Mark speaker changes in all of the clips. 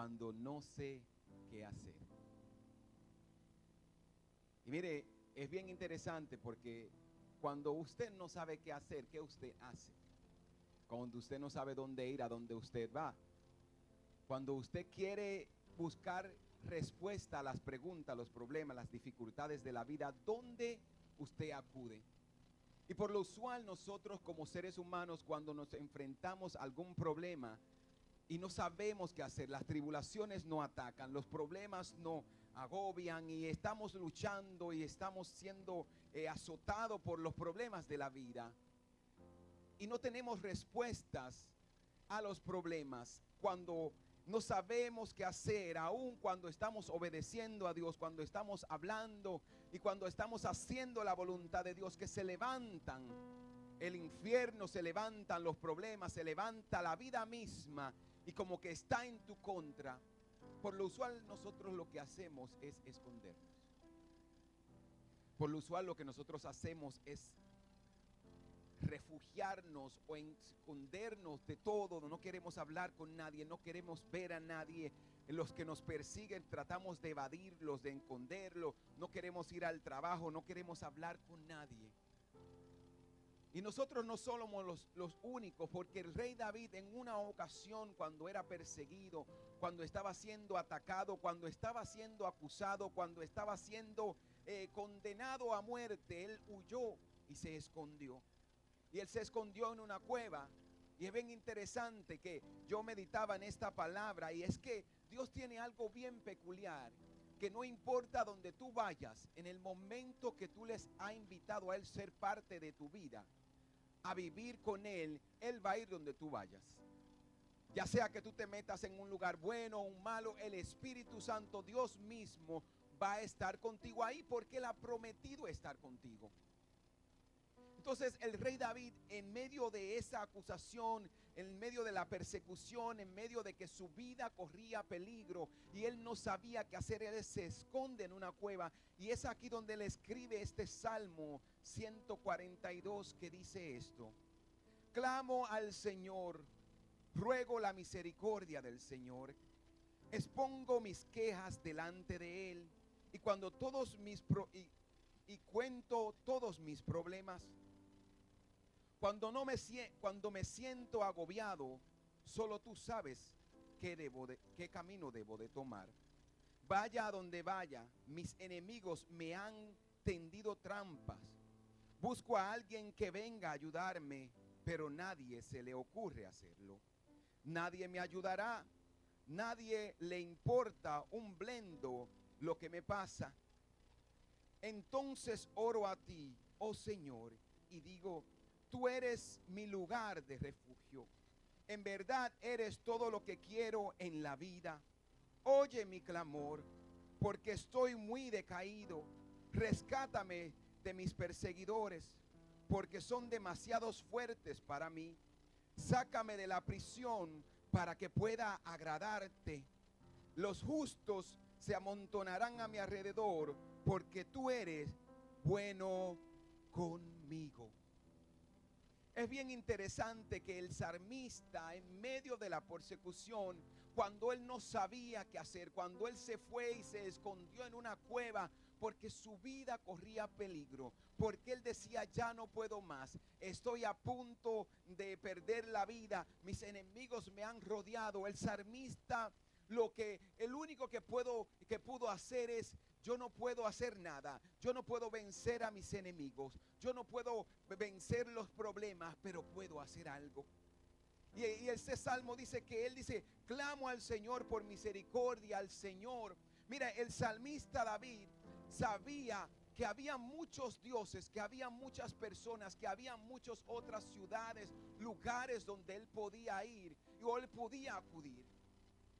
Speaker 1: cuando no sé qué hacer. Y mire, es bien interesante porque cuando usted no sabe qué hacer, ¿qué usted hace? Cuando usted no sabe dónde ir, a dónde usted va. Cuando usted quiere buscar respuesta a las preguntas, los problemas, las dificultades de la vida, ¿dónde usted acude? Y por lo usual nosotros como seres humanos cuando nos enfrentamos a algún problema y no sabemos qué hacer, las tribulaciones no atacan, los problemas no agobian y estamos luchando y estamos siendo eh, azotados por los problemas de la vida. Y no tenemos respuestas a los problemas cuando no sabemos qué hacer, aun cuando estamos obedeciendo a Dios, cuando estamos hablando y cuando estamos haciendo la voluntad de Dios, que se levantan. El infierno, se levantan los problemas, se levanta la vida misma y como que está en tu contra. Por lo usual nosotros lo que hacemos es escondernos. Por lo usual lo que nosotros hacemos es refugiarnos o escondernos de todo, no queremos hablar con nadie, no queremos ver a nadie. Los que nos persiguen tratamos de evadirlos, de esconderlo, no queremos ir al trabajo, no queremos hablar con nadie. Y nosotros no somos los, únicos, porque el rey David en una ocasión cuando era perseguido, cuando estaba siendo atacado, cuando estaba siendo acusado, cuando estaba siendo eh, condenado a muerte, él huyó y se escondió. Y él se escondió en una cueva. Y es bien interesante que yo meditaba en esta palabra y es que Dios tiene algo bien peculiar, que no importa donde tú vayas, en el momento que tú les has invitado a Él ser parte de tu vida, a vivir con Él, Él va a ir donde tú vayas. Ya sea que tú te metas en un lugar bueno o un malo, el Espíritu Santo, Dios mismo, va a estar contigo ahí porque Él ha prometido estar contigo. Entonces el rey David, en medio de esa acusación, en medio de la persecución, en medio de que su vida corría peligro y él no sabía qué hacer, él se esconde en una cueva. Y es aquí donde él escribe este Salmo 142 que dice esto. Clamo al Señor, ruego la misericordia del Señor, expongo mis quejas delante de él y cuando todos mis y, y cuento todos mis problemas cuando, no me, cuando me siento agobiado, solo tú sabes qué, debo de, qué camino debo de tomar. Vaya a donde vaya, mis enemigos me han tendido trampas. Busco a alguien que venga a ayudarme, pero nadie se le ocurre hacerlo. Nadie me ayudará. Nadie le importa un blendo lo que me pasa. Entonces oro a ti, oh Señor, y digo, Tú eres mi lugar de refugio. En verdad eres todo lo que quiero en la vida. Oye mi clamor, porque estoy muy decaído. Rescátame de mis perseguidores, porque son demasiados fuertes para mí. Sácame de la prisión para que pueda agradarte. Los justos se amontonarán a mi alrededor, porque tú eres bueno conmigo. Es bien interesante que el salmista en medio de la persecución, cuando él no sabía qué hacer, cuando él se fue y se escondió en una cueva porque su vida corría peligro, porque él decía, ya no puedo más, estoy a punto de perder la vida, mis enemigos me han rodeado, el salmista lo que el único que puedo que pudo hacer es yo no puedo hacer nada. Yo no puedo vencer a mis enemigos. Yo no puedo vencer los problemas, pero puedo hacer algo. Y, y ese salmo dice que él dice, clamo al Señor por misericordia, al Señor. Mira, el salmista David sabía que había muchos dioses, que había muchas personas, que había muchas otras ciudades, lugares donde él podía ir y él podía acudir.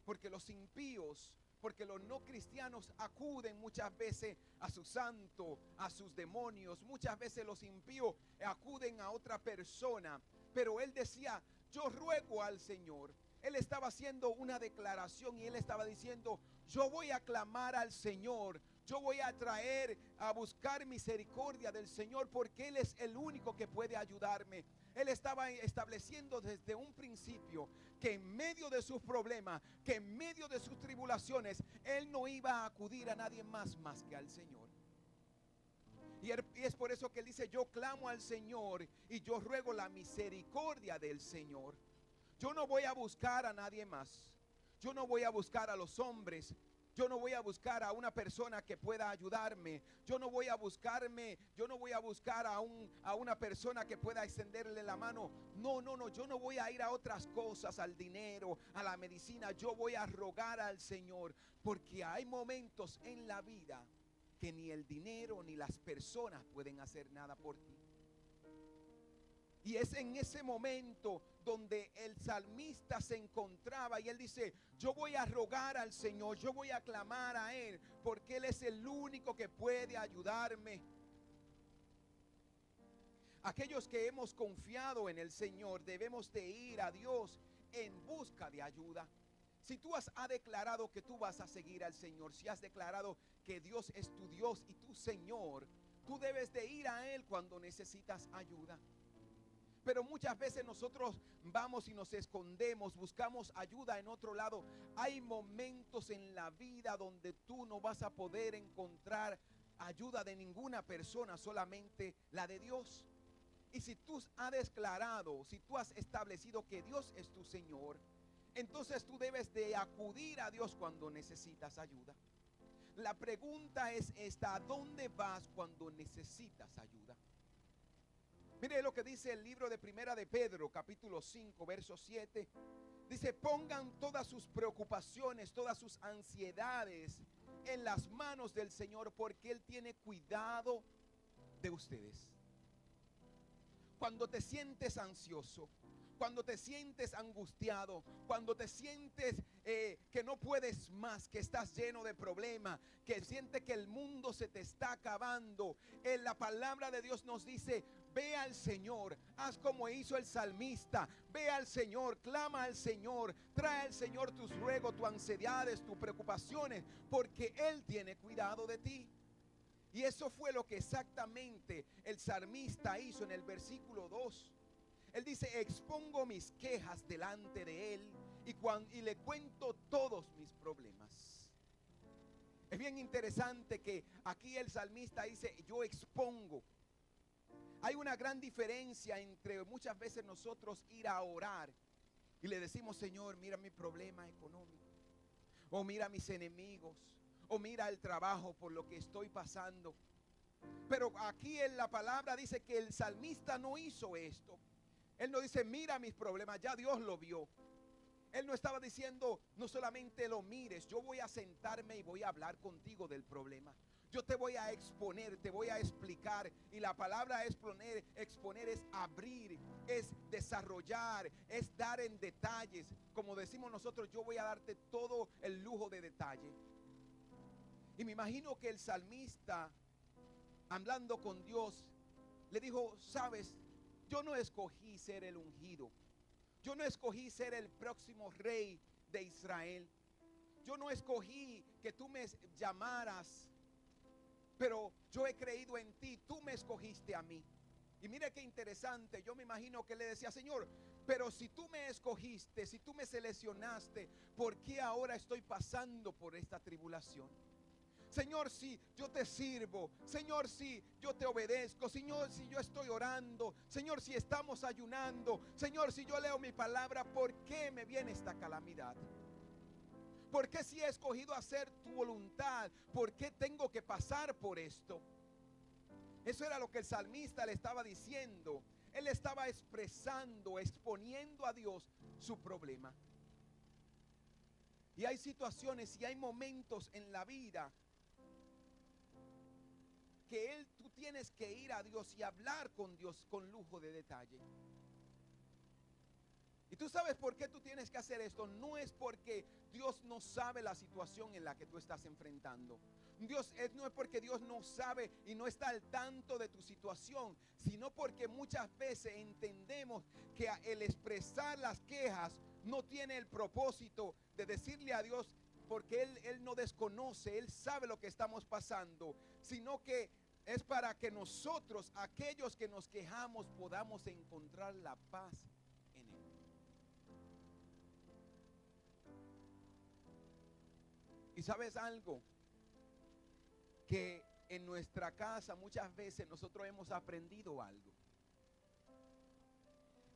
Speaker 1: Porque los impíos porque los no cristianos acuden muchas veces a su santo, a sus demonios. Muchas veces los impíos acuden a otra persona. Pero él decía, yo ruego al Señor. Él estaba haciendo una declaración y él estaba diciendo, yo voy a clamar al Señor. Yo voy a traer a buscar misericordia del Señor porque Él es el único que puede ayudarme. Él estaba estableciendo desde un principio que en medio de sus problemas, que en medio de sus tribulaciones, Él no iba a acudir a nadie más más que al Señor. Y es por eso que Él dice, yo clamo al Señor y yo ruego la misericordia del Señor. Yo no voy a buscar a nadie más. Yo no voy a buscar a los hombres. Yo no voy a buscar a una persona que pueda ayudarme. Yo no voy a buscarme, yo no voy a buscar a, un, a una persona que pueda extenderle la mano. No, no, no, yo no voy a ir a otras cosas, al dinero, a la medicina. Yo voy a rogar al Señor porque hay momentos en la vida que ni el dinero ni las personas pueden hacer nada por ti. Y es en ese momento donde el salmista se encontraba y él dice, yo voy a rogar al Señor, yo voy a clamar a Él, porque Él es el único que puede ayudarme. Aquellos que hemos confiado en el Señor debemos de ir a Dios en busca de ayuda. Si tú has declarado que tú vas a seguir al Señor, si has declarado que Dios es tu Dios y tu Señor, tú debes de ir a Él cuando necesitas ayuda. Pero muchas veces nosotros vamos y nos escondemos, buscamos ayuda en otro lado. Hay momentos en la vida donde tú no vas a poder encontrar ayuda de ninguna persona, solamente la de Dios. Y si tú has declarado, si tú has establecido que Dios es tu Señor, entonces tú debes de acudir a Dios cuando necesitas ayuda. La pregunta es esta, ¿a dónde vas cuando necesitas ayuda? Mire lo que dice el libro de Primera de Pedro, capítulo 5, verso 7. Dice, pongan todas sus preocupaciones, todas sus ansiedades en las manos del Señor porque Él tiene cuidado de ustedes. Cuando te sientes ansioso, cuando te sientes angustiado, cuando te sientes eh, que no puedes más, que estás lleno de problemas, que sientes que el mundo se te está acabando, en la palabra de Dios nos dice, ve al Señor, haz como hizo el salmista, ve al Señor, clama al Señor, trae al Señor tus ruegos, tus ansiedades, tus preocupaciones, porque Él tiene cuidado de ti. Y eso fue lo que exactamente el salmista hizo en el versículo 2. Él dice, expongo mis quejas delante de Él y, y le cuento todos mis problemas. Es bien interesante que aquí el salmista dice, yo expongo. Hay una gran diferencia entre muchas veces nosotros ir a orar y le decimos, Señor, mira mi problema económico, o mira mis enemigos, o mira el trabajo por lo que estoy pasando. Pero aquí en la palabra dice que el salmista no hizo esto. Él no dice, mira mis problemas, ya Dios lo vio. Él no estaba diciendo, no solamente lo mires, yo voy a sentarme y voy a hablar contigo del problema. Yo te voy a exponer, te voy a explicar. Y la palabra exponer, exponer es abrir, es desarrollar, es dar en detalles. Como decimos nosotros, yo voy a darte todo el lujo de detalle. Y me imagino que el salmista, hablando con Dios, le dijo, sabes, yo no escogí ser el ungido. Yo no escogí ser el próximo rey de Israel. Yo no escogí que tú me llamaras. Pero yo he creído en ti. Tú me escogiste a mí. Y mire qué interesante. Yo me imagino que le decía, Señor, pero si tú me escogiste, si tú me seleccionaste, ¿por qué ahora estoy pasando por esta tribulación? Señor, si yo te sirvo. Señor, si yo te obedezco. Señor, si yo estoy orando. Señor, si estamos ayunando. Señor, si yo leo mi palabra, ¿por qué me viene esta calamidad? ¿Por qué si he escogido hacer tu voluntad? ¿Por qué tengo que pasar por esto? Eso era lo que el salmista le estaba diciendo. Él estaba expresando, exponiendo a Dios su problema. Y hay situaciones y hay momentos en la vida que Él, tú tienes que ir a Dios y hablar con Dios con lujo de detalle. Y tú sabes por qué tú tienes que hacer esto. No es porque Dios no sabe la situación en la que tú estás enfrentando. Dios es, no es porque Dios no sabe y no está al tanto de tu situación, sino porque muchas veces entendemos que el expresar las quejas no tiene el propósito de decirle a Dios porque él, él no desconoce, Él sabe lo que estamos pasando, sino que es para que nosotros, aquellos que nos quejamos, podamos encontrar la paz Y sabes algo, que en nuestra casa muchas veces nosotros hemos aprendido algo.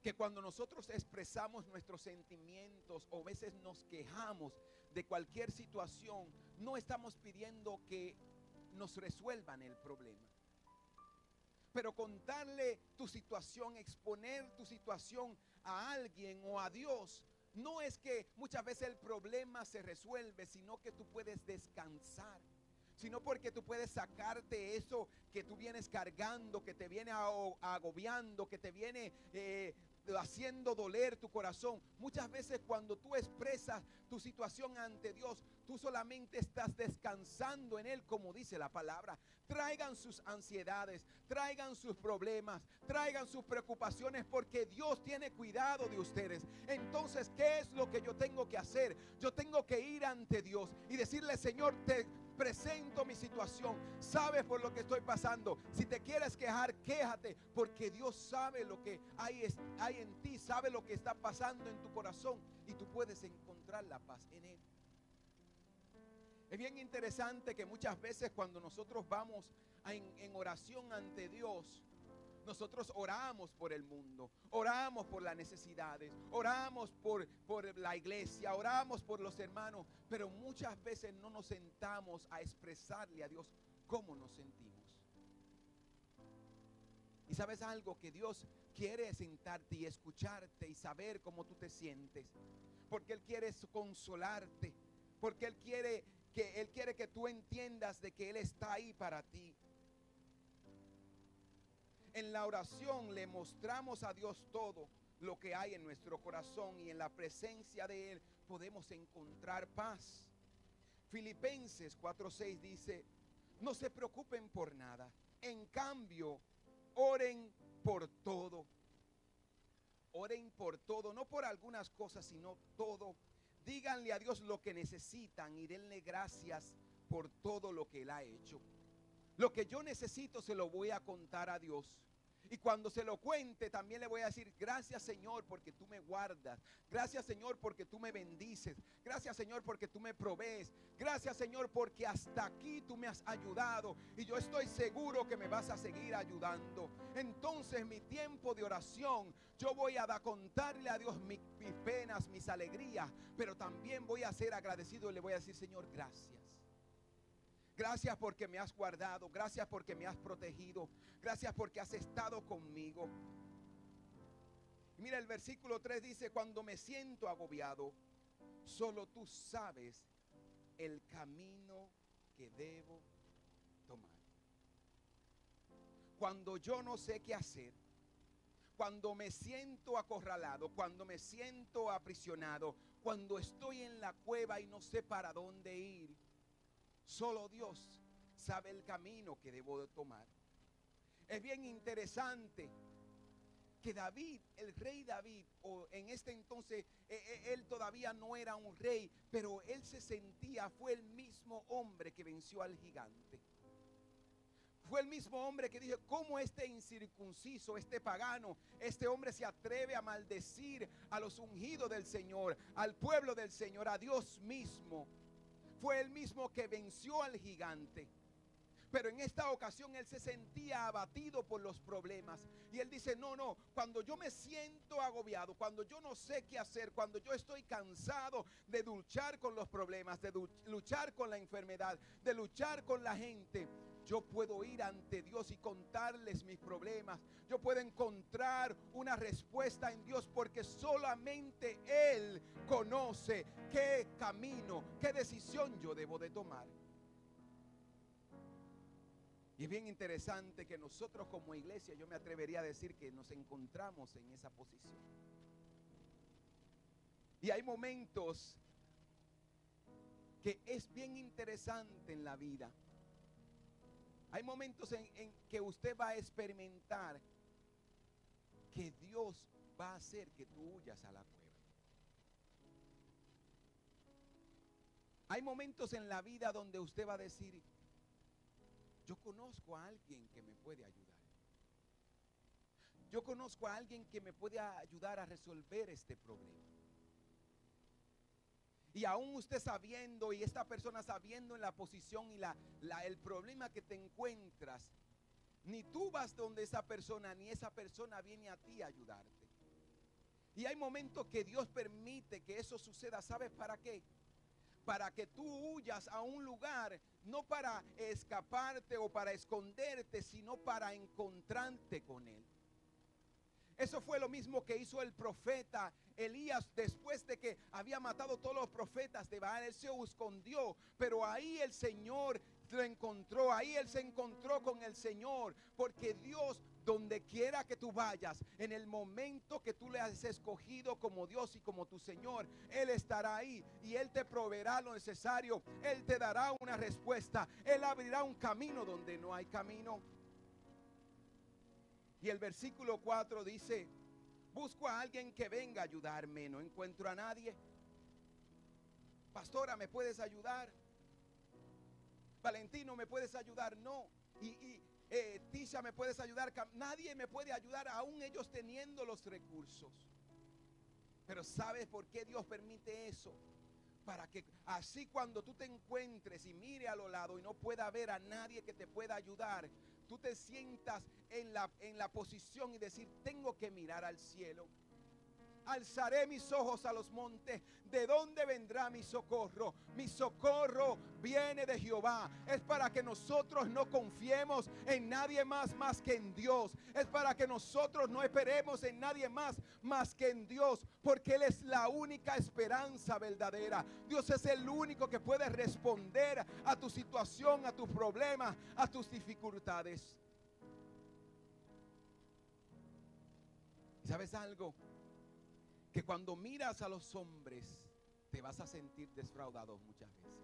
Speaker 1: Que cuando nosotros expresamos nuestros sentimientos o a veces nos quejamos de cualquier situación, no estamos pidiendo que nos resuelvan el problema. Pero contarle tu situación, exponer tu situación a alguien o a Dios, no es que muchas veces el problema se resuelve, sino que tú puedes descansar. Sino porque tú puedes sacarte eso que tú vienes cargando, que te viene agobiando, que te viene eh, haciendo doler tu corazón. Muchas veces cuando tú expresas tu situación ante Dios, tú solamente estás descansando en Él, como dice la palabra. Traigan sus ansiedades, traigan sus problemas, traigan sus preocupaciones, porque Dios tiene cuidado de ustedes. Entonces, ¿qué es lo que yo tengo que hacer? Yo tengo que ir ante Dios y decirle, Señor, te presento mi situación. Sabes por lo que estoy pasando. Si te quieres quejar, quéjate, porque Dios sabe lo que hay, hay en ti, sabe lo que está pasando en tu corazón y tú puedes encontrar la paz en Él. Es bien interesante que muchas veces cuando nosotros vamos en, en oración ante Dios, nosotros oramos por el mundo, oramos por las necesidades, oramos por, por la iglesia, oramos por los hermanos, pero muchas veces no nos sentamos a expresarle a Dios cómo nos sentimos. Y sabes algo que Dios quiere sentarte y escucharte y saber cómo tú te sientes, porque Él quiere consolarte, porque Él quiere que Él quiere que tú entiendas de que Él está ahí para ti. En la oración le mostramos a Dios todo lo que hay en nuestro corazón y en la presencia de Él podemos encontrar paz. Filipenses 4:6 dice, no se preocupen por nada, en cambio, oren por todo. Oren por todo, no por algunas cosas, sino todo. Díganle a Dios lo que necesitan y denle gracias por todo lo que Él ha hecho. Lo que yo necesito se lo voy a contar a Dios. Y cuando se lo cuente, también le voy a decir, gracias Señor porque tú me guardas. Gracias Señor porque tú me bendices. Gracias Señor porque tú me provees. Gracias Señor porque hasta aquí tú me has ayudado. Y yo estoy seguro que me vas a seguir ayudando. Entonces mi tiempo de oración, yo voy a contarle a Dios mis, mis penas, mis alegrías. Pero también voy a ser agradecido y le voy a decir, Señor, gracias. Gracias porque me has guardado. Gracias porque me has protegido. Gracias porque has estado conmigo. Mira, el versículo 3 dice, cuando me siento agobiado, solo tú sabes el camino que debo tomar. Cuando yo no sé qué hacer, cuando me siento acorralado, cuando me siento aprisionado, cuando estoy en la cueva y no sé para dónde ir, Solo Dios sabe el camino que debo de tomar. Es bien interesante que David, el rey David, o en este entonces eh, eh, él todavía no era un rey, pero él se sentía, fue el mismo hombre que venció al gigante. Fue el mismo hombre que dijo, ¿cómo este incircunciso, este pagano, este hombre se atreve a maldecir a los ungidos del Señor, al pueblo del Señor, a Dios mismo? Fue el mismo que venció al gigante. Pero en esta ocasión él se sentía abatido por los problemas. Y él dice, no, no, cuando yo me siento agobiado, cuando yo no sé qué hacer, cuando yo estoy cansado de luchar con los problemas, de luchar con la enfermedad, de luchar con la gente, yo puedo ir ante Dios y contarles mis problemas. Yo puedo encontrar una respuesta en Dios porque solamente Él conoce qué camino, qué decisión yo debo de tomar. Y es bien interesante que nosotros como iglesia, yo me atrevería a decir que nos encontramos en esa posición. Y hay momentos que es bien interesante en la vida hay momentos en, que usted va a experimentar que Dios va a hacer que tú huyas a la cueva. Hay momentos en la vida donde usted va a decir, yo conozco a alguien que me puede ayudar. Yo conozco a alguien que me puede ayudar a resolver este problema. Y aún usted sabiendo y esta persona sabiendo en la posición y la, el problema que te encuentras, ni tú vas donde esa persona, ni esa persona viene a ti a ayudarte. Y hay momentos que Dios permite que eso suceda. ¿Sabes para qué? Para que tú huyas a un lugar, no para escaparte o para esconderte, sino para encontrarte con Él. Eso fue lo mismo que hizo el profeta Elías después de que había matado todos los profetas de Baal. Él se escondió, pero ahí el Señor lo encontró, ahí él se encontró con el Señor, porque Dios donde quiera que tú vayas, en el momento que tú le has escogido como Dios y como tu Señor, Él estará ahí y Él te proveerá lo necesario, Él te dará una respuesta, Él abrirá un camino donde no hay camino. Y el versículo 4 dice, busco a alguien que venga a ayudarme, no encuentro a nadie. Pastora, ¿me puedes ayudar? Valentino, ¿me puedes ayudar? No. Y, eh, Tisha, ¿me puedes ayudar? Nadie me puede ayudar, aún ellos teniendo los recursos. Pero ¿sabes por qué Dios permite eso? Para que así cuando tú te encuentres y mire a lo lado y no pueda ver a nadie que te pueda ayudar, tú te sientas en la, en la posición y decir, tengo que mirar al cielo. Alzaré mis ojos a los montes. ¿De dónde vendrá mi socorro? Mi socorro viene de Jehová. Es para que nosotros no confiemos en nadie más más que en Dios. Es para que nosotros no esperemos en nadie más más que en Dios. Porque Él es la única esperanza verdadera. Dios es el único que puede responder a tu situación, a tus problemas, a tus dificultades. ¿Sabes algo? Que cuando miras a los hombres te vas a sentir defraudado muchas veces.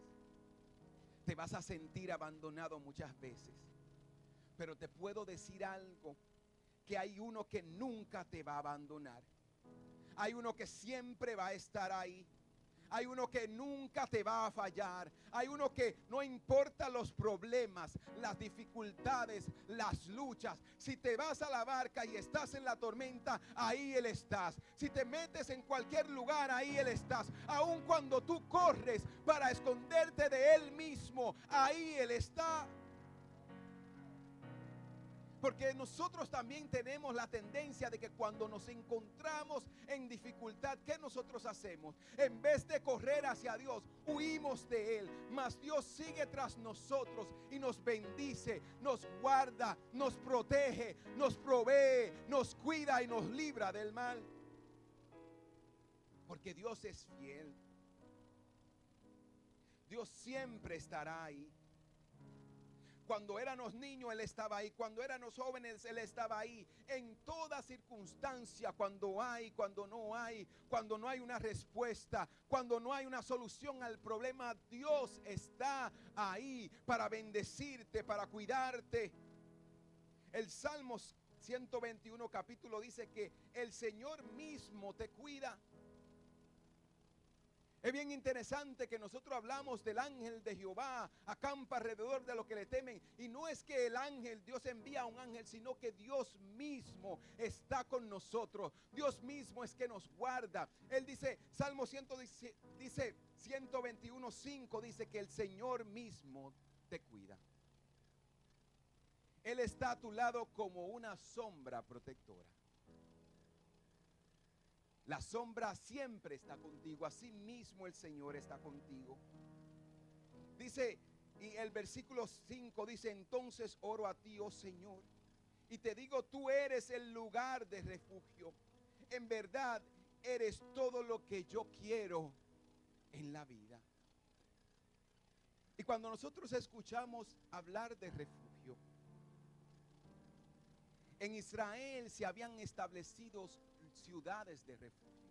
Speaker 1: Te vas a sentir abandonado muchas veces. Pero te puedo decir algo, que hay uno que nunca te va a abandonar. Hay uno que siempre va a estar ahí. Hay uno que nunca te va a fallar. Hay uno que no importa los problemas, las dificultades, las luchas. Si te vas a la barca y estás en la tormenta, ahí Él estás. Si te metes en cualquier lugar, ahí Él estás. Aun cuando tú corres para esconderte de Él mismo, ahí Él está. Porque nosotros también tenemos la tendencia de que cuando nos encontramos en dificultad, ¿qué nosotros hacemos? En vez de correr hacia Dios, huimos de Él. Mas Dios sigue tras nosotros y nos bendice, nos guarda, nos protege, nos provee, nos cuida y nos libra del mal. Porque Dios es fiel. Dios siempre estará ahí. Cuando éramos niños, Él estaba ahí. Cuando éramos jóvenes, Él estaba ahí. En toda circunstancia, cuando hay, cuando no hay, cuando no hay una respuesta, cuando no hay una solución al problema, Dios está ahí para bendecirte, para cuidarte. El Salmo 121 capítulo dice que el Señor mismo te cuida. Es bien interesante que nosotros hablamos del ángel de Jehová, acampa alrededor de lo que le temen. Y no es que el ángel, Dios envía a un ángel, sino que Dios mismo está con nosotros. Dios mismo es que nos guarda. Él dice, Salmo 100, dice 121, 5, dice que el Señor mismo te cuida. Él está a tu lado como una sombra protectora. La sombra siempre está contigo. Así mismo el Señor está contigo. Dice, y el versículo 5 dice, entonces oro a ti, oh Señor. Y te digo, tú eres el lugar de refugio. En verdad, eres todo lo que yo quiero en la vida. Y cuando nosotros escuchamos hablar de refugio, en Israel se habían establecido ciudades de refugio.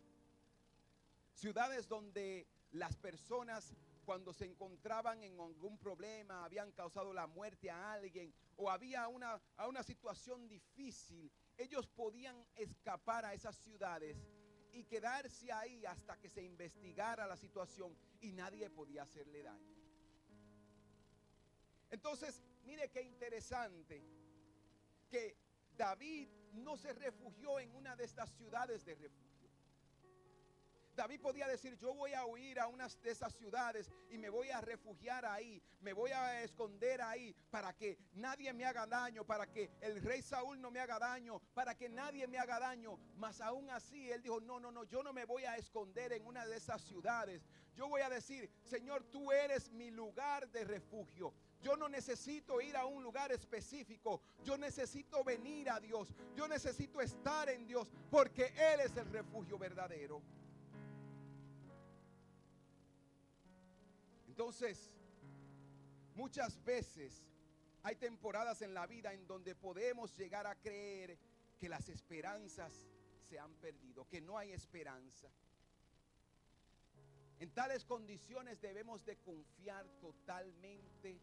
Speaker 1: Ciudades donde las personas cuando se encontraban en algún problema, habían causado la muerte a alguien o había una, a una situación difícil, ellos podían escapar a esas ciudades y quedarse ahí hasta que se investigara la situación y nadie podía hacerle daño. Entonces, mire qué interesante que David no se refugió en una de estas ciudades de refugio. David podía decir, yo voy a huir a una de esas ciudades y me voy a refugiar ahí, me voy a esconder ahí para que nadie me haga daño, para que el rey Saúl no me haga daño, para que nadie me haga daño. Mas aún así, él dijo, no, no, no, yo no me voy a esconder en una de esas ciudades. Yo voy a decir, Señor, tú eres mi lugar de refugio. Yo no necesito ir a un lugar específico. Yo necesito venir a Dios. Yo necesito estar en Dios porque Él es el refugio verdadero. Entonces, muchas veces hay temporadas en la vida en donde podemos llegar a creer que las esperanzas se han perdido, que no hay esperanza. En tales condiciones debemos de confiar totalmente en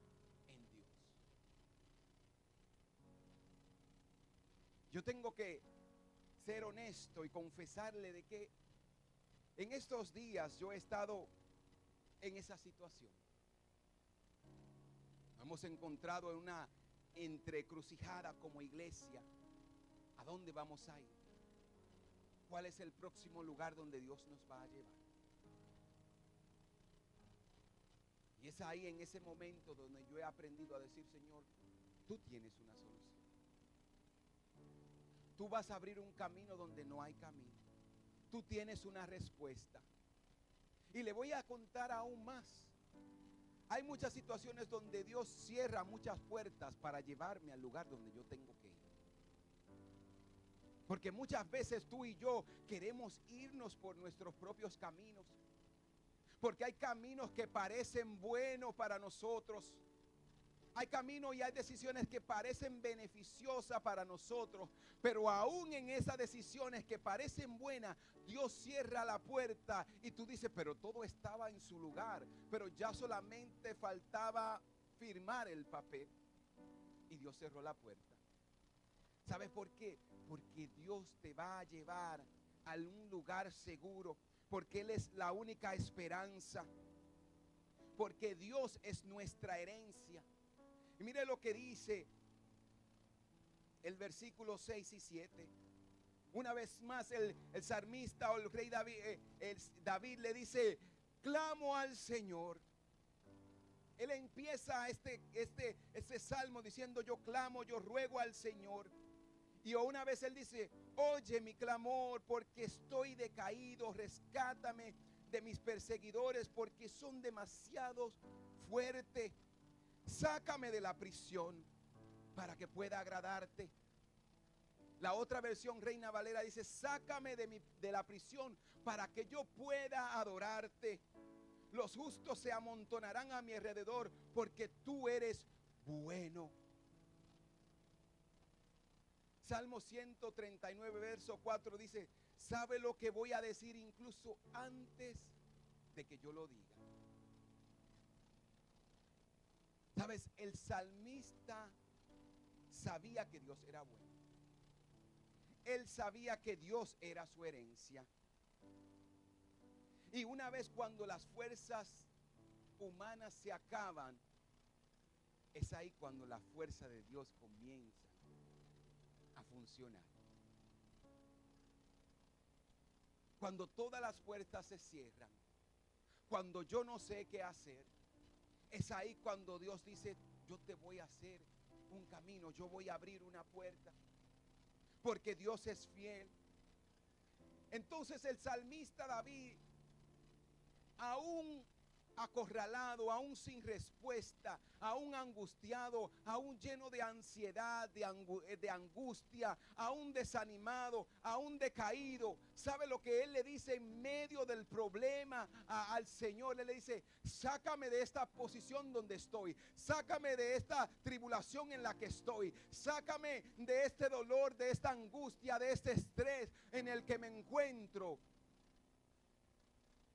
Speaker 1: Yo tengo que ser honesto y confesarle de que en estos días yo he estado en esa situación. hemos encontrado en una entrecrucijada como iglesia. ¿A dónde vamos a ir? ¿Cuál es el próximo lugar donde Dios nos va a llevar? Y es ahí en ese momento donde yo he aprendido a decir, Señor, tú tienes una solución. Tú vas a abrir un camino donde no hay camino. Tú tienes una respuesta. Y le voy a contar aún más. Hay muchas situaciones donde Dios cierra muchas puertas para llevarme al lugar donde yo tengo que ir. Porque muchas veces tú y yo queremos irnos por nuestros propios caminos. Porque hay caminos que parecen buenos para nosotros. Hay caminos y hay decisiones que parecen beneficiosas para nosotros, pero aún en esas decisiones que parecen buenas, Dios cierra la puerta y tú dices, pero todo estaba en su lugar, pero ya solamente faltaba firmar el papel y Dios cerró la puerta. ¿Sabes por qué? Porque Dios te va a llevar a un lugar seguro, porque Él es la única esperanza, porque Dios es nuestra herencia. Y mire lo que dice el versículo 6 y 7. Una vez más el, el salmista o el rey David, eh, David le dice, clamo al Señor. Él empieza este, este, este salmo diciendo, yo clamo, yo ruego al Señor. Y una vez él dice, oye mi clamor porque estoy decaído, rescátame de mis perseguidores porque son demasiados fuertes. Sácame de la prisión para que pueda agradarte. La otra versión, Reina Valera, dice, sácame de, mi, de la prisión para que yo pueda adorarte. Los justos se amontonarán a mi alrededor porque tú eres bueno. Salmo 139, verso 4 dice, sabe lo que voy a decir incluso antes de que yo lo diga. Sabes, el salmista sabía que Dios era bueno. Él sabía que Dios era su herencia. Y una vez cuando las fuerzas humanas se acaban, es ahí cuando la fuerza de Dios comienza a funcionar. Cuando todas las puertas se cierran, cuando yo no sé qué hacer, es ahí cuando Dios dice, yo te voy a hacer un camino, yo voy a abrir una puerta. Porque Dios es fiel. Entonces el salmista David, aún acorralado, aún sin respuesta, aún angustiado, aún lleno de ansiedad, de, eh, de, angustia, aún desanimado, aún decaído. ¿Sabe lo que él le dice en medio del problema al Señor? Él le dice, sácame de esta posición donde estoy, sácame de esta tribulación en la que estoy, sácame de este dolor, de esta angustia, de este estrés en el que me encuentro.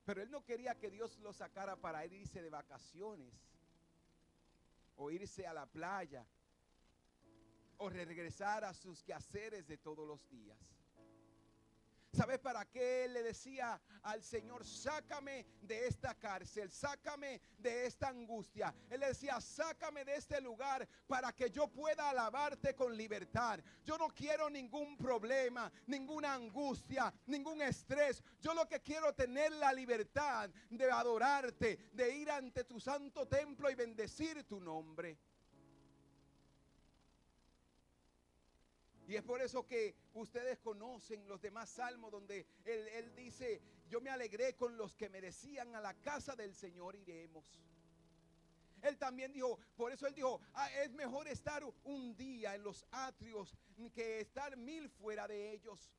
Speaker 1: Pero él no quería que Dios lo sacara para irse de vacaciones o irse a la playa o regresar a sus quehaceres de todos los días. ¿Sabes para qué le decía al Señor, sácame de esta cárcel, sácame de esta angustia? Él le decía, sácame de este lugar para que yo pueda alabarte con libertad. Yo no quiero ningún problema, ninguna angustia, ningún estrés. Yo lo que quiero tener la libertad de adorarte, de ir ante tu santo templo y bendecir tu nombre. Y es por eso que ustedes conocen los demás salmos donde él, dice, yo me alegré con los que me decían a la casa del Señor iremos. Él también dijo, por eso él dijo, ah, es mejor estar un día en los atrios que estar mil fuera de ellos.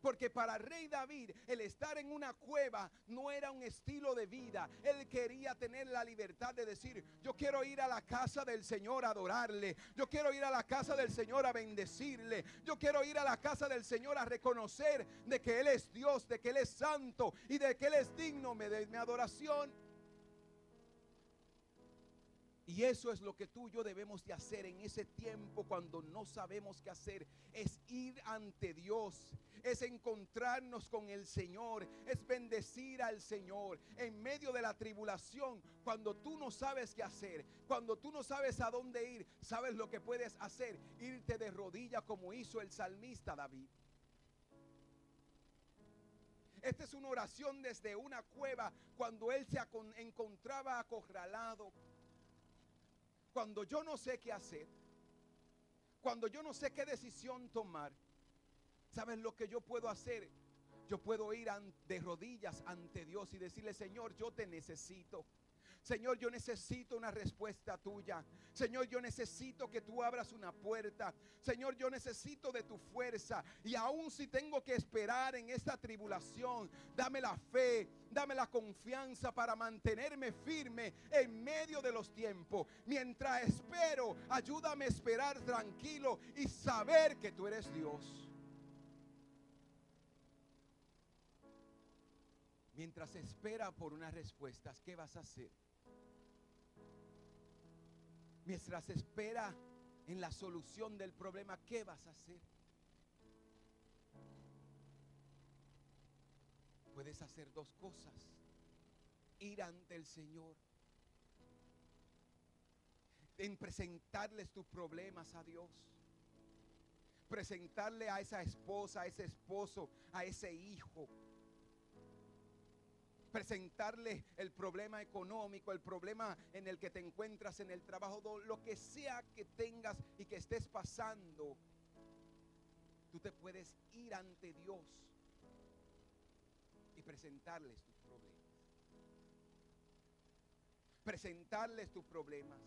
Speaker 1: Porque para rey David el estar en una cueva no era un estilo de vida. Él quería tener la libertad de decir, yo quiero ir a la casa del Señor a adorarle. Yo quiero ir a la casa del Señor a bendecirle. Yo quiero ir a la casa del Señor a reconocer de que Él es Dios, de que Él es santo y de que Él es digno de mi adoración. Y eso es lo que tú y yo debemos de hacer en ese tiempo cuando no sabemos qué hacer. Es ir ante Dios, es encontrarnos con el Señor, es bendecir al Señor en medio de la tribulación. Cuando tú no sabes qué hacer, cuando tú no sabes a dónde ir, sabes lo que puedes hacer, irte de rodillas como hizo el salmista David. Esta es una oración desde una cueva cuando él se encontraba acorralado cuando yo no sé qué hacer, cuando yo no sé qué decisión tomar, ¿sabes lo que yo puedo hacer? Yo puedo ir de rodillas ante Dios y decirle, Señor, yo te necesito. Señor, yo necesito una respuesta tuya. Señor, yo necesito que tú abras una puerta. Señor, yo necesito de tu fuerza. Y aun si tengo que esperar en esta tribulación, dame la fe, dame la confianza para mantenerme firme en medio de los tiempos. Mientras espero, ayúdame a esperar tranquilo y saber que tú eres Dios. Mientras espera por unas respuestas, ¿qué vas a hacer? Mientras espera en la solución del problema, ¿qué vas a hacer? Puedes hacer dos cosas. Ir ante el Señor. En presentarles tus problemas a Dios. Presentarle a esa esposa, a ese esposo, a ese hijo presentarle el problema económico, el problema en el que te encuentras en el trabajo, lo que sea que tengas y que estés pasando, tú te puedes ir ante Dios y presentarles tus problemas. Presentarles tus problemas.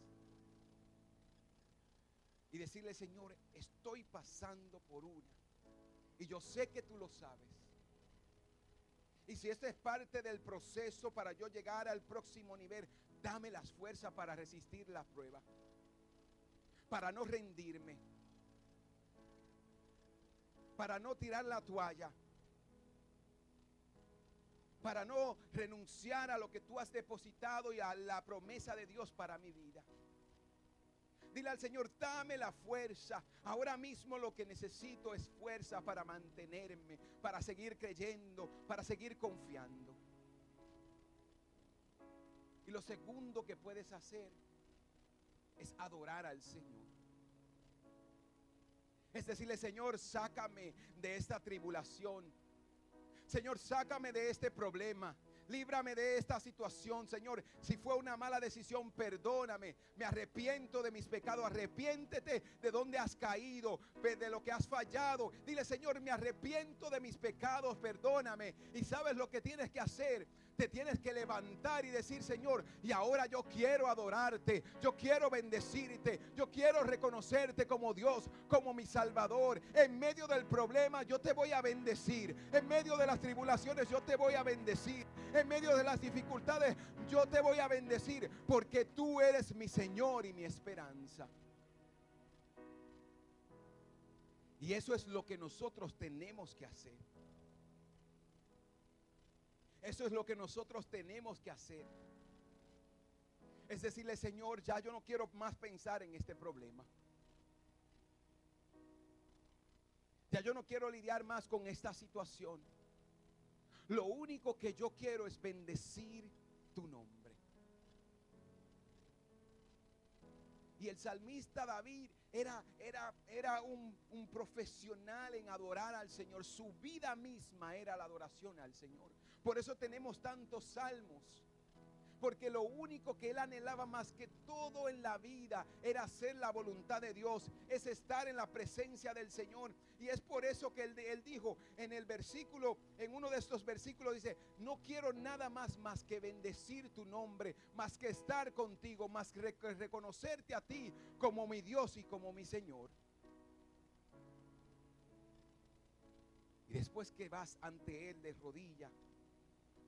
Speaker 1: Y decirle, Señor, estoy pasando por una. Y yo sé que tú lo sabes. Y si esta es parte del proceso para yo llegar al próximo nivel, dame las fuerzas para resistir la prueba. Para no rendirme. Para no tirar la toalla. Para no renunciar a lo que tú has depositado y a la promesa de Dios para mi vida. Dile al Señor, dame la fuerza. Ahora mismo lo que necesito es fuerza para mantenerme, para seguir creyendo, para seguir confiando. Y lo segundo que puedes hacer es adorar al Señor. Es decirle, Señor, sácame de esta tribulación. Señor, sácame de este problema. Líbrame de esta situación, Señor. Si fue una mala decisión, perdóname. Me arrepiento de mis pecados. Arrepiéntete de donde has caído, de lo que has fallado. Dile, Señor, me arrepiento de mis pecados. Perdóname. Y sabes lo que tienes que hacer te tienes que levantar y decir, Señor, y ahora yo quiero adorarte, yo quiero bendecirte, yo quiero reconocerte como Dios, como mi Salvador. En medio del problema yo te voy a bendecir, en medio de las tribulaciones yo te voy a bendecir, en medio de las dificultades yo te voy a bendecir, porque tú eres mi Señor y mi esperanza. Y eso es lo que nosotros tenemos que hacer. Eso es lo que nosotros tenemos que hacer. Es decirle, Señor, ya yo no quiero más pensar en este problema. Ya yo no quiero lidiar más con esta situación. Lo único que yo quiero es bendecir tu nombre. Y el salmista David era, era, era un, un, profesional en adorar al Señor. Su vida misma era la adoración al Señor. Por eso tenemos tantos salmos porque lo único que él anhelaba más que todo en la vida era hacer la voluntad de Dios, es estar en la presencia del Señor. Y es por eso que él, él dijo en el versículo, en uno de estos versículos dice, no quiero nada más más que bendecir tu nombre, más que estar contigo, más que reconocerte a ti como mi Dios y como mi Señor. Y después que vas ante Él de rodilla,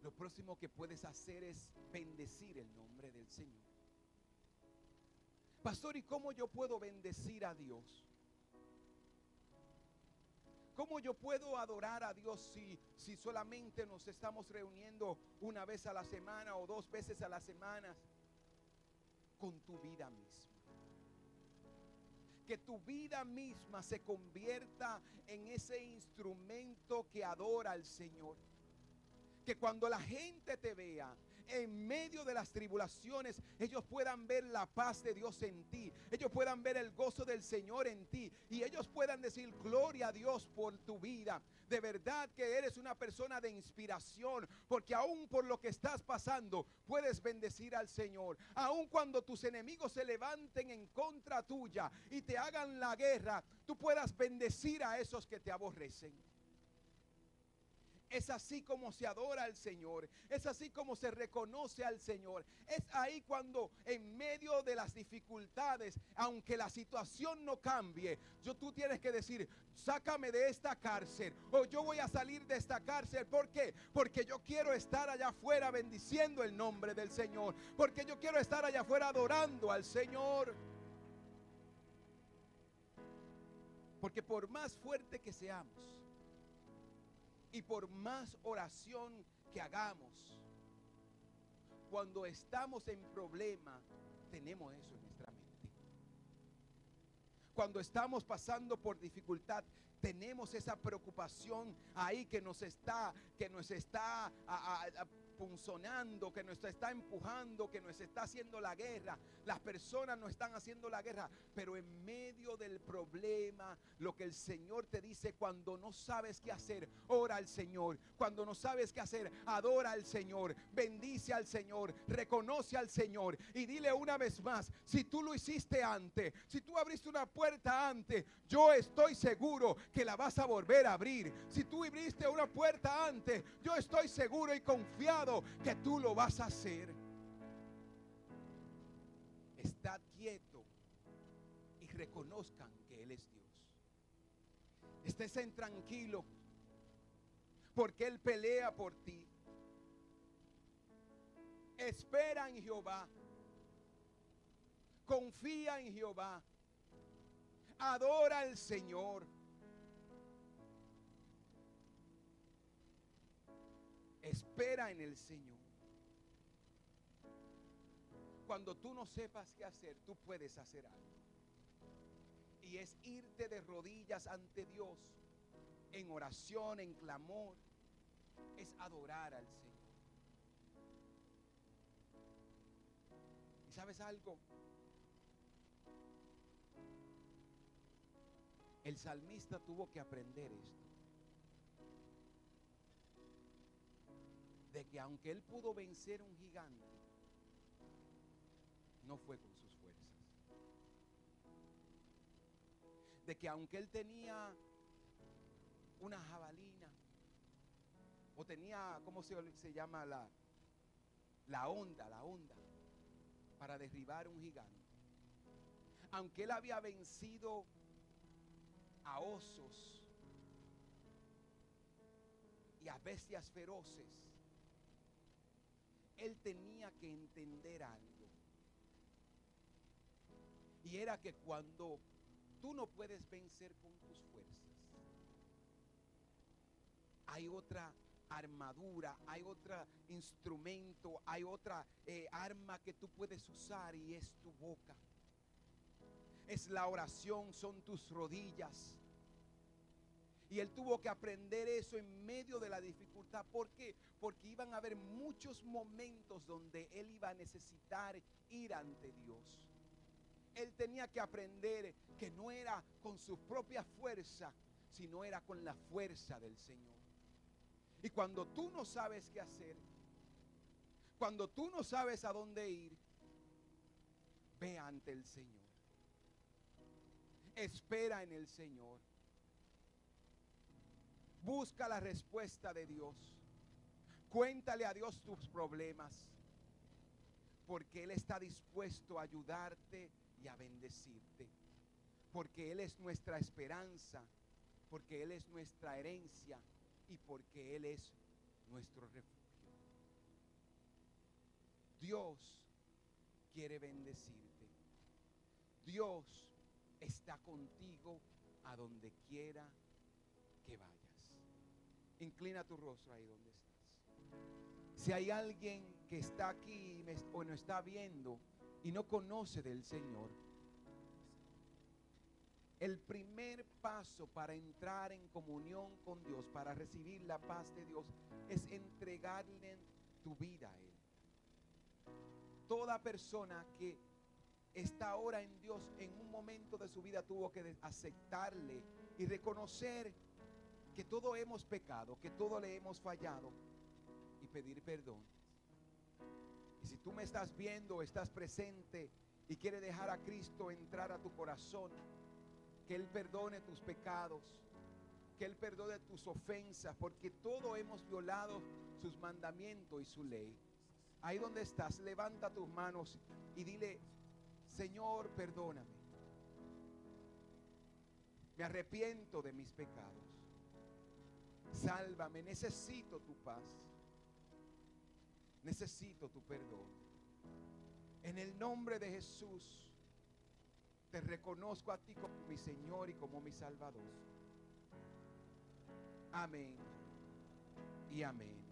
Speaker 1: lo próximo que puedes hacer es bendecir el nombre del Señor. Pastor, ¿y cómo yo puedo bendecir a Dios? ¿Cómo yo puedo adorar a Dios si, si solamente nos estamos reuniendo una vez a la semana o dos veces a la semana con tu vida misma? Que tu vida misma se convierta en ese instrumento que adora al Señor que cuando la gente te vea en medio de las tribulaciones, ellos puedan ver la paz de Dios en ti, ellos puedan ver el gozo del Señor en ti y ellos puedan decir gloria a Dios por tu vida. De verdad que eres una persona de inspiración, porque aún por lo que estás pasando, puedes bendecir al Señor. Aún cuando tus enemigos se levanten en contra tuya y te hagan la guerra, tú puedas bendecir a esos que te aborrecen. Es así como se adora al Señor. Es así como se reconoce al Señor. Es ahí cuando en medio de las dificultades, aunque la situación no cambie, yo tú tienes que decir, sácame de esta cárcel o yo voy a salir de esta cárcel. ¿Por qué? Porque yo quiero estar allá afuera bendiciendo el nombre del Señor. Porque yo quiero estar allá afuera adorando al Señor. Porque por más fuerte que seamos, y por más oración que hagamos, cuando estamos en problema, tenemos eso en nuestra mente. Cuando estamos pasando por dificultad, tenemos esa preocupación ahí que nos está, que nos está punzonando, que nos está empujando, que nos está haciendo la guerra. Las personas no están haciendo la guerra, pero en medio del problema, lo que el Señor te dice cuando no sabes qué hacer, ora al Señor. Cuando no sabes qué hacer, adora al Señor, bendice al Señor, reconoce al Señor y dile una vez más, si tú lo hiciste antes, si tú abriste una puerta antes, yo estoy seguro que la vas a volver a abrir. Si tú abriste una puerta antes, yo estoy seguro y confiado que tú lo vas a hacer. Estad quieto y reconozcan que Él es Dios. Estén tranquilo porque Él pelea por ti. Espera en Jehová. Confía en Jehová. Adora al Señor. Espera en el Señor. Cuando tú no sepas qué hacer, tú puedes hacer algo. Y es irte de rodillas ante Dios en oración, en clamor. Es adorar al Señor. ¿Y sabes algo? El salmista tuvo que aprender esto. De que aunque él pudo vencer un gigante, no fue con sus fuerzas. De que aunque él tenía una jabalina, o tenía, ¿cómo se, se llama la, la onda, la onda, para derribar un gigante? Aunque él había vencido a osos y a bestias feroces, él tenía que entender algo. Y era que cuando tú no puedes vencer con tus fuerzas, hay otra armadura, hay otro instrumento, hay otra eh, arma que tú puedes usar y es tu boca. Es la oración, son tus rodillas. Y él tuvo que aprender eso en medio de la dificultad. ¿Por qué? Porque iban a haber muchos momentos donde él iba a necesitar ir ante Dios. Él tenía que aprender que no era con su propia fuerza, sino era con la fuerza del Señor. Y cuando tú no sabes qué hacer, cuando tú no sabes a dónde ir, ve ante el Señor. Espera en el Señor. Busca la respuesta de Dios. Cuéntale a Dios tus problemas. Porque Él está dispuesto a ayudarte y a bendecirte. Porque Él es nuestra esperanza. Porque Él es nuestra herencia. Y porque Él es nuestro refugio. Dios quiere bendecirte. Dios está contigo a donde quiera que vayas. Inclina tu rostro ahí donde estás. Si hay alguien que está aquí o no está viendo y no conoce del Señor, el primer paso para entrar en comunión con Dios, para recibir la paz de Dios, es entregarle tu vida a Él. Toda persona que está ahora en Dios en un momento de su vida tuvo que aceptarle y reconocer que todo hemos pecado, que todo le hemos fallado y pedir perdón. Y si tú me estás viendo, estás presente y quieres dejar a Cristo entrar a tu corazón, que Él perdone tus pecados, que Él perdone tus ofensas, porque todo hemos violado sus mandamientos y su ley. Ahí donde estás, levanta tus manos y dile, Señor, perdóname. Me arrepiento de mis pecados. Sálvame, necesito tu paz. Necesito tu perdón. En el nombre de Jesús, te reconozco a ti como mi Señor y como mi Salvador. Amén y amén.